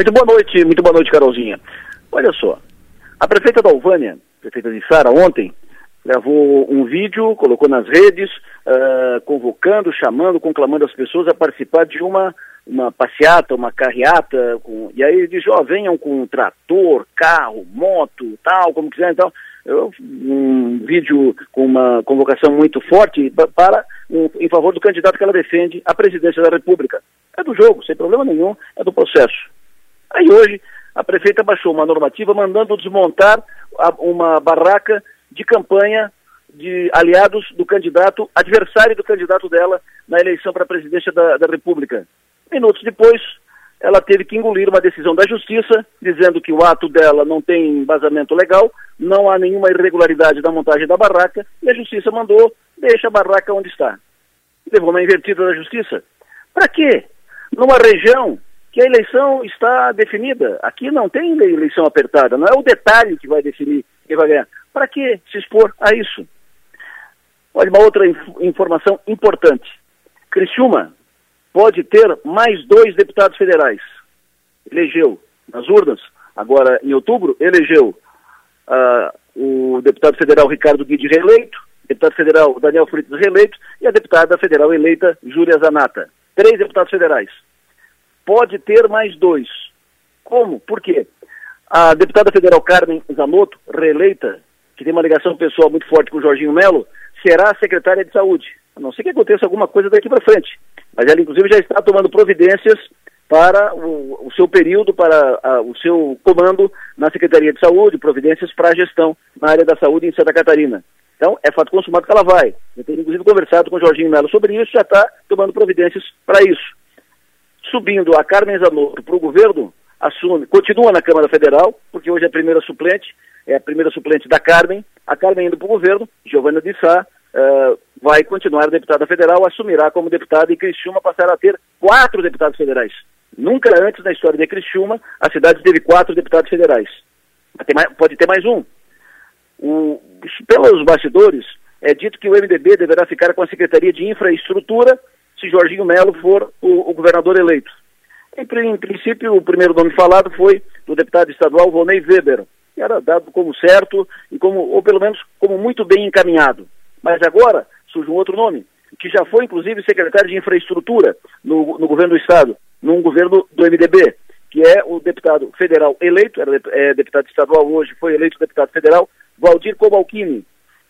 Muito boa noite, muito boa noite, Carolzinha. Olha só, a prefeita da Alvânia, prefeita de Sara, ontem, gravou um vídeo, colocou nas redes, uh, convocando, chamando, conclamando as pessoas a participar de uma, uma passeata, uma carreata, com, e aí diz, ó, oh, venham com trator, carro, moto, tal, como quiser, então, um vídeo com uma convocação muito forte para um, em favor do candidato que ela defende à presidência da República. É do jogo, sem problema nenhum, é do processo. Aí hoje a prefeita baixou uma normativa mandando desmontar uma barraca de campanha de aliados do candidato, adversário do candidato dela na eleição para a presidência da, da República. Minutos depois, ela teve que engolir uma decisão da Justiça, dizendo que o ato dela não tem embasamento legal, não há nenhuma irregularidade na montagem da barraca, e a Justiça mandou, deixa a barraca onde está. Levou uma invertida da Justiça. Para quê? Numa região que a eleição está definida. Aqui não tem eleição apertada, não é o detalhe que vai definir quem vai ganhar. Para que se expor a isso? Olha, uma outra inf informação importante. Criciúma pode ter mais dois deputados federais. Elegeu nas urnas, agora em outubro, elegeu uh, o deputado federal Ricardo Guide reeleito, deputado federal Daniel Freitas reeleito e a deputada federal eleita Júlia Zanata. Três deputados federais pode ter mais dois. Como? Por quê? A deputada federal Carmen Zanotto, reeleita, que tem uma ligação pessoal muito forte com o Jorginho Melo, será secretária de saúde. A não ser que aconteça alguma coisa daqui para frente. Mas ela, inclusive, já está tomando providências para o, o seu período, para a, o seu comando na Secretaria de Saúde, providências para a gestão na área da saúde em Santa Catarina. Então, é fato consumado que ela vai. Eu tenho, inclusive, conversado com o Jorginho Melo sobre isso, já está tomando providências para isso subindo a Carmen Zanotto para o governo, assume, continua na Câmara Federal, porque hoje é a primeira suplente, é a primeira suplente da Carmen, a Carmen indo para o governo, Giovana de Sá uh, vai continuar deputada federal, assumirá como deputada e Criciúma passará a ter quatro deputados federais. Nunca antes na história de Criciúma a cidade teve quatro deputados federais. Mais, pode ter mais um. O, pelos bastidores, é dito que o MDB deverá ficar com a Secretaria de Infraestrutura se Jorginho Melo for o, o governador eleito. Em, em, princípio, o primeiro nome falado foi do deputado estadual Volney Weber, que era dado como certo e como, ou pelo menos como muito bem encaminhado. Mas agora surge um outro nome, que já foi inclusive secretário de infraestrutura no, no governo do estado, num governo do MDB, que é o deputado federal eleito, era é, deputado estadual hoje, foi eleito deputado federal, Valdir Cobalcini,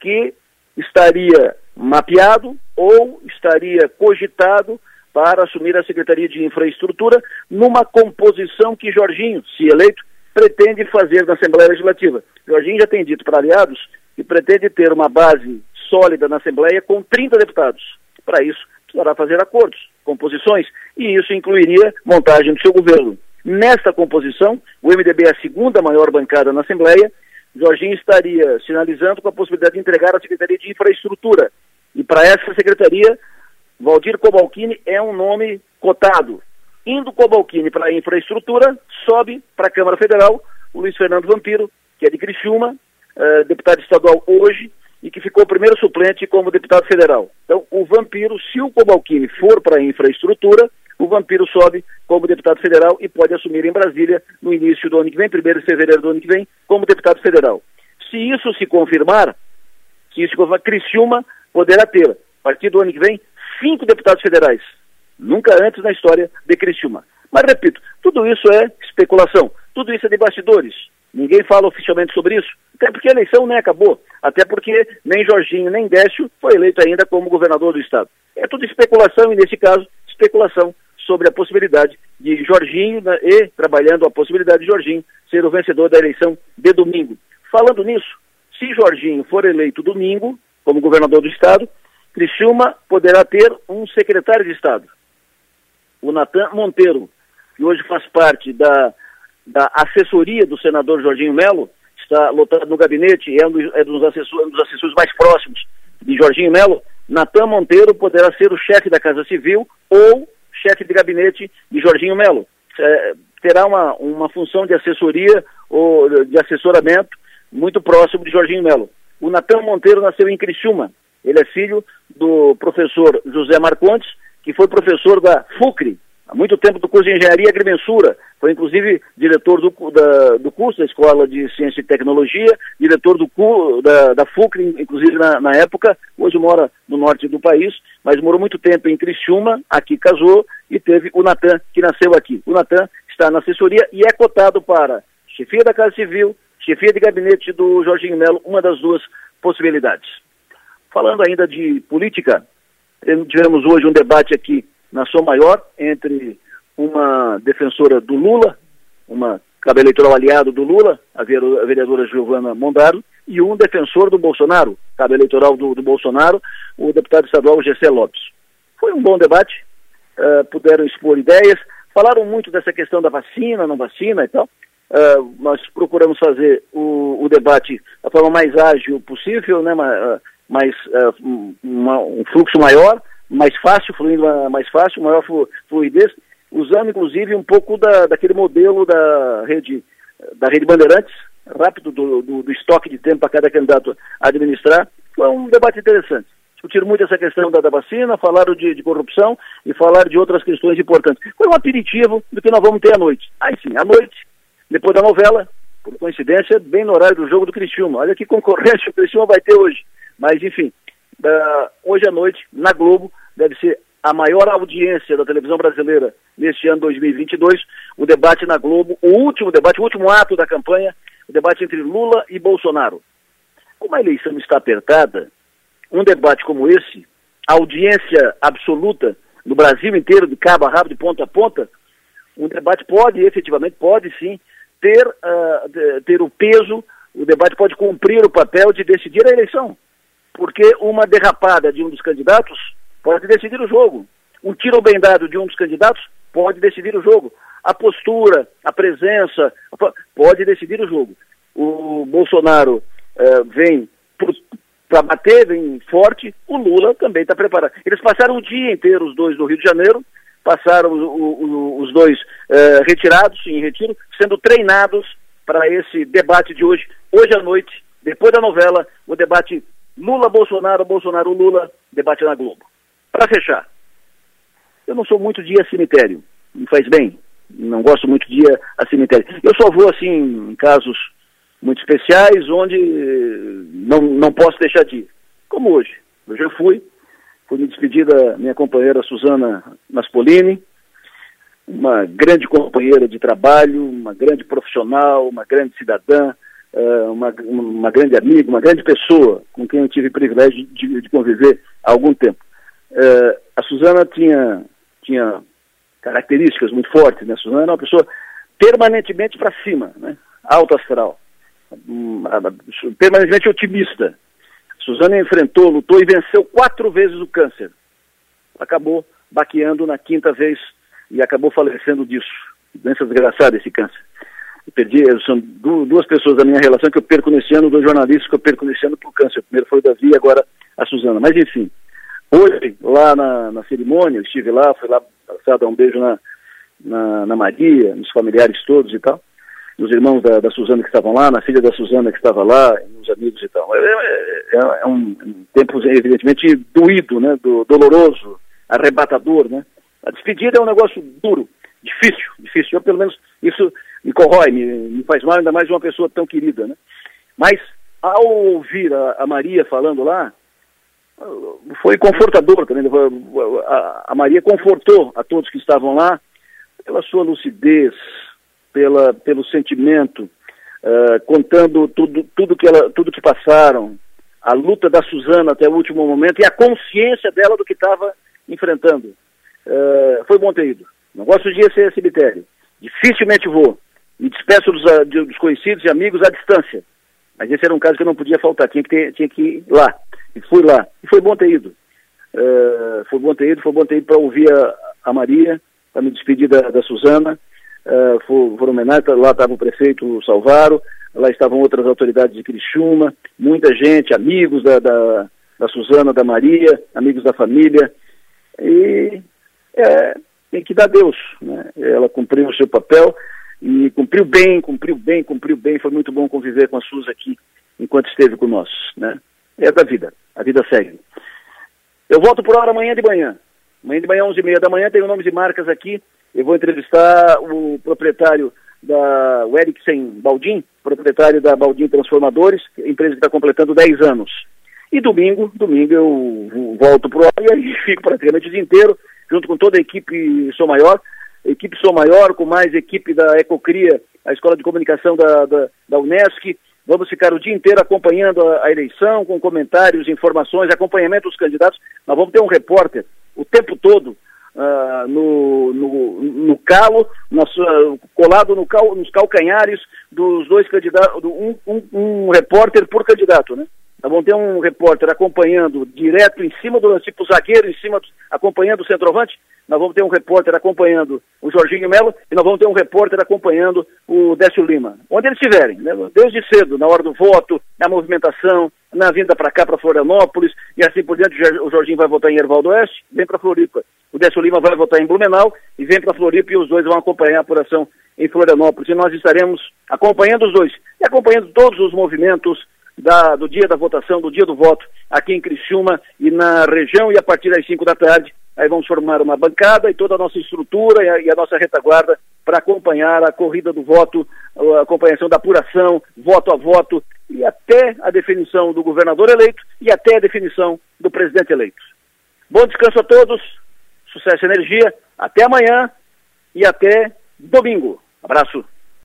que estaria mapeado ou estaria cogitado para assumir a Secretaria de Infraestrutura numa composição que Jorginho, se eleito, pretende fazer na Assembleia Legislativa. Jorginho já tem dito para aliados que pretende ter uma base sólida na Assembleia com 30 deputados. Para isso, precisará fazer acordos, composições, e isso incluiria montagem do seu governo. Nesta composição, o MDB é a segunda maior bancada na Assembleia, Jorginho estaria sinalizando com a possibilidade de entregar a Secretaria de Infraestrutura, e para essa secretaria, Valdir Cobalcini é um nome cotado. Indo Cobalcini para a infraestrutura, sobe para a Câmara Federal o Luiz Fernando Vampiro, que é de Criciúma, uh, deputado estadual hoje, e que ficou primeiro suplente como deputado federal. Então, o Vampiro, se o Cobalcini for para a infraestrutura, o Vampiro sobe como deputado federal e pode assumir em Brasília no início do ano que vem, 1 de fevereiro do ano que vem, como deputado federal. Se isso se confirmar, se isso confirmar, Criciúma poderá ter, a partir do ano que vem, cinco deputados federais. Nunca antes na história de Criciúma. Mas, repito, tudo isso é especulação, tudo isso é de bastidores. Ninguém fala oficialmente sobre isso, até porque a eleição nem acabou, até porque nem Jorginho nem Décio foi eleito ainda como governador do estado. É tudo especulação e, nesse caso, especulação sobre a possibilidade de Jorginho né, e trabalhando a possibilidade de Jorginho ser o vencedor da eleição de domingo. Falando nisso, se Jorginho for eleito domingo, como governador do estado, Criciúma poderá ter um secretário de estado, o Natan Monteiro, que hoje faz parte da, da assessoria do senador Jorginho Melo, está lotado no gabinete, é um dos, é dos, assessores, um dos assessores mais próximos de Jorginho Melo. Natan Monteiro poderá ser o chefe da Casa Civil ou chefe de gabinete de Jorginho Melo. É, terá uma, uma função de assessoria ou de assessoramento muito próximo de Jorginho Melo. O Natan Monteiro nasceu em Criciúma. Ele é filho do professor José Marcondes, que foi professor da FUCRE, há muito tempo do curso de Engenharia e Agrimensura, foi inclusive diretor do, da, do curso da Escola de Ciência e Tecnologia, diretor do, da, da FUCRE, inclusive na, na, época, hoje mora no norte do país, mas morou muito tempo em Criciúma, aqui casou, e teve o Natan, que nasceu aqui. O Natan está na assessoria e é cotado para chefia da Casa Civil, chefia de gabinete do Jorginho Melo, uma das duas possibilidades. Falando ainda de política, tivemos hoje um debate aqui na Som Maior entre uma defensora do Lula, uma cabo eleitoral aliado do Lula, a vereadora Giovana Mondaro, e um defensor do Bolsonaro, cabo eleitoral do, do Bolsonaro, o deputado estadual Gessé Lopes. Foi um bom debate, uh, puderam expor ideias, falaram muito dessa questão da vacina, não vacina e tal. Uh, nós procuramos fazer o, o, debate da forma mais ágil possível, né, mais, mais uh, uma, um fluxo maior, mais fácil, fluindo mais fácil, maior fluidez, usando inclusive um pouco da, daquele modelo da rede, da rede Bandeirantes, rápido do, do, do estoque de tempo para cada candidato administrar. Foi um debate interessante. Discutiram muito essa questão da, da vacina, falaram de, de, corrupção e falaram de outras questões importantes. Foi um aperitivo do que nós vamos ter à noite. Aí sim, à noite, depois da novela, por coincidência, bem no horário do jogo do Criciúma. Olha que concorrência o Criciúma vai ter hoje. Mas, enfim, uh, hoje à noite, na Globo, deve ser a maior audiência da televisão brasileira neste ano 2022, o debate na Globo, o último debate, o último ato da campanha, o debate entre Lula e Bolsonaro. Como a eleição está apertada, um debate como esse, audiência absoluta no Brasil inteiro, de cabo a rabo, de ponta a ponta, um debate pode, efetivamente, pode sim, ter, uh, ter o peso, o debate pode cumprir o papel de decidir a eleição. Porque uma derrapada de um dos candidatos pode decidir o jogo. Um tiro bem dado de um dos candidatos pode decidir o jogo. A postura, a presença, pode decidir o jogo. O Bolsonaro uh, vem para bater, vem forte, o Lula também está preparado. Eles passaram o dia inteiro, os dois do Rio de Janeiro, passaram o, o, os dois uh, retirados, em retiro, sendo treinados para esse debate de hoje. Hoje à noite, depois da novela, o debate Lula-Bolsonaro, Bolsonaro-Lula, debate na Globo. Para fechar, eu não sou muito de ir a cemitério, me faz bem, não gosto muito de ir a cemitério. Eu só vou assim em casos muito especiais onde não, não posso deixar de ir, como hoje. Eu já fui, fui me despedir da minha companheira Suzana Naspolini, uma grande companheira de trabalho, uma grande profissional, uma grande cidadã, eh, uma, uma grande amiga, uma grande pessoa com quem eu tive o privilégio de, de conviver há algum tempo. Uh, a Suzana tinha, tinha características muito fortes, né? A Suzana era uma pessoa permanentemente para cima, né? Alto astral, um, permanentemente otimista. Suzana enfrentou, lutou e venceu quatro vezes o câncer. Acabou baqueando na quinta vez e acabou falecendo disso. Doença desgraçada esse câncer. Eu perdi, são duas pessoas da minha relação que eu perco nesse ano, dois jornalistas que eu perco nesse ano por câncer. Primeiro foi o Davi e agora a Suzana. Mas enfim, Hoje, lá na, na cerimônia, eu estive lá, fui lá dar um beijo na, na, na, Maria, nos familiares todos e tal, nos irmãos da, da Suzana que estavam lá, na filha da Suzana que estava lá, nos amigos e tal. É, é, é, é um, tempo, evidentemente, doído, né, do, doloroso, arrebatador, né. A despedida é um negócio duro, difícil, difícil. Eu, pelo menos, isso me corrói, me, me faz mal, ainda mais de uma pessoa tão querida, né. Mas, ao ouvir a, a Maria falando lá, foi confortador também. A, Maria confortou a todos que estavam lá pela sua lucidez, pela, pelo sentimento, uh, contando tudo, tudo, que ela, tudo que passaram, a luta da Suzana até o último momento e a consciência dela do que estava enfrentando. Uh, foi bom ter ido. Não gosto de ir a cemitério. Dificilmente vou. Me despeço dos, dos conhecidos e amigos à distância. Mas esse era um caso que eu não podia faltar, tinha que, ter, tinha que ir lá. E fui lá. E foi bom ter ido. Uh, foi bom ter ido, foi bom ter ido para ouvir a, a Maria, para me despedir da, da Suzana. Uh, for, foram homenagem, lá estava o prefeito Salvaro, lá estavam outras autoridades de Criciúma, muita gente, amigos da, da, da Suzana, da Maria, amigos da família. E é, tem que dar Deus. Né? Ela cumpriu o seu papel e cumpriu bem, cumpriu bem, cumpriu bem. Foi muito bom conviver com a Suza aqui enquanto esteve conosco. Né? É da vida. A vida segue. Eu volto por hora amanhã de manhã. Amanhã de manhã, 11h30 da manhã, tem o nome de marcas aqui eu vou entrevistar o proprietário da o Eriksen Baldim, proprietário da Baldim Transformadores, empresa que está completando 10 anos. E domingo, domingo eu volto para o e fico praticamente o dia inteiro, junto com toda a equipe Sou Maior, equipe Sou Maior, com mais equipe da Ecocria, a Escola de Comunicação da, da, da Unesc. Vamos ficar o dia inteiro acompanhando a, a eleição, com comentários, informações, acompanhamento dos candidatos. Nós vamos ter um repórter o tempo todo uh, no, no, no, calo, uh, colado no cal, nos calcanhares dos dois candidatos, um, um, um repórter por candidato, né? Nós vamos ter um repórter acompanhando direto em cima do tipo zagueiro, em cima, acompanhando o centroavante. Nós vamos ter um repórter acompanhando o Jorginho Melo e nós vamos ter um repórter acompanhando o Décio Lima. Onde eles estiverem, né? desde cedo, na hora do voto, na movimentação, na vinda para cá, para Florianópolis, e assim por diante. O Jorginho vai votar em Ervaldo Oeste, vem para Floripa. O Décio Lima vai votar em Blumenau e vem para Floripa e os dois vão acompanhar a apuração em Florianópolis. E nós estaremos acompanhando os dois e acompanhando todos os movimentos da, do dia da votação, do dia do voto, aqui em Criciúma e na região, e a partir das 5 da tarde, aí vamos formar uma bancada e toda a nossa estrutura e a, e a nossa retaguarda para acompanhar a corrida do voto, a acompanhação da apuração, voto a voto, e até a definição do governador eleito e até a definição do presidente eleito. Bom descanso a todos, sucesso e energia, até amanhã e até domingo. Abraço.